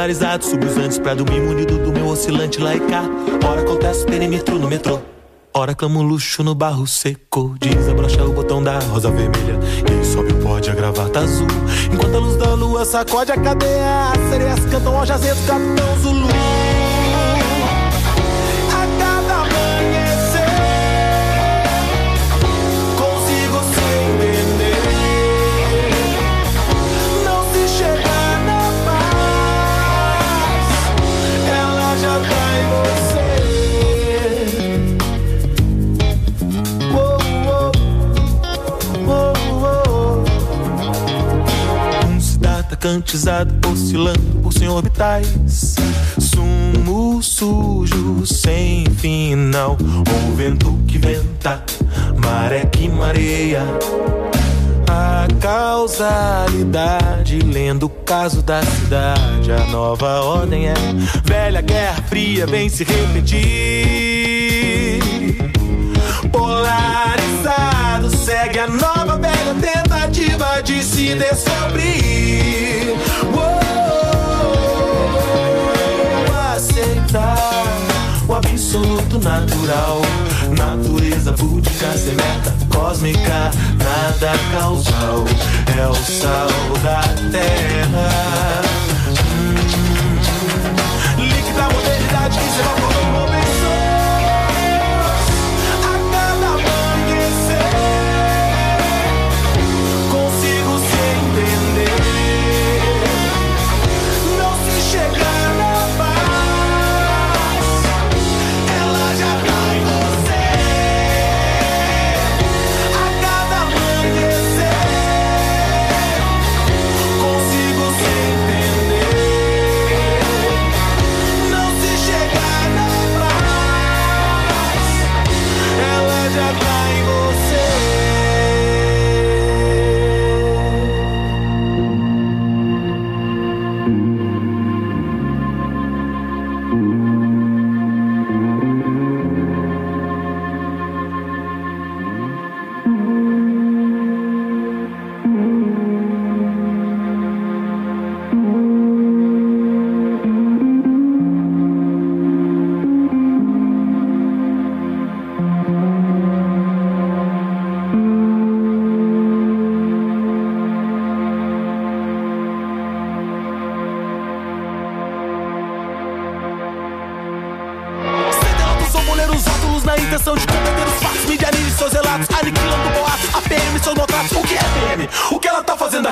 polarizado, subo os antes pra dormir munido do meu oscilante lá e cá. Hora acontece perímetro no metrô. Ora clamo luxo no barro seco. Desabrocha o botão da rosa vermelha. E sobe o pó de a gravata azul. Enquanto a luz da lua sacode a cadeia As sereias cantam ao jazeiro Capitão Zulu cantizado, oscilando por sem orbitais. Sumo sujo sem final, o vento que venta, maré que mareia. A causalidade, lendo o caso da cidade. A nova ordem é velha guerra fria, vem se repetir. Se descobrir. aceitar o absoluto natural. Natureza búdica, semeta cósmica, nada causal. É o sal da terra. Hum, líquida modernidade que se evaporou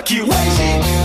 aqui. Wage, wage, wage. É que liga o ciclo, só da paz, uma palma de não deixe que o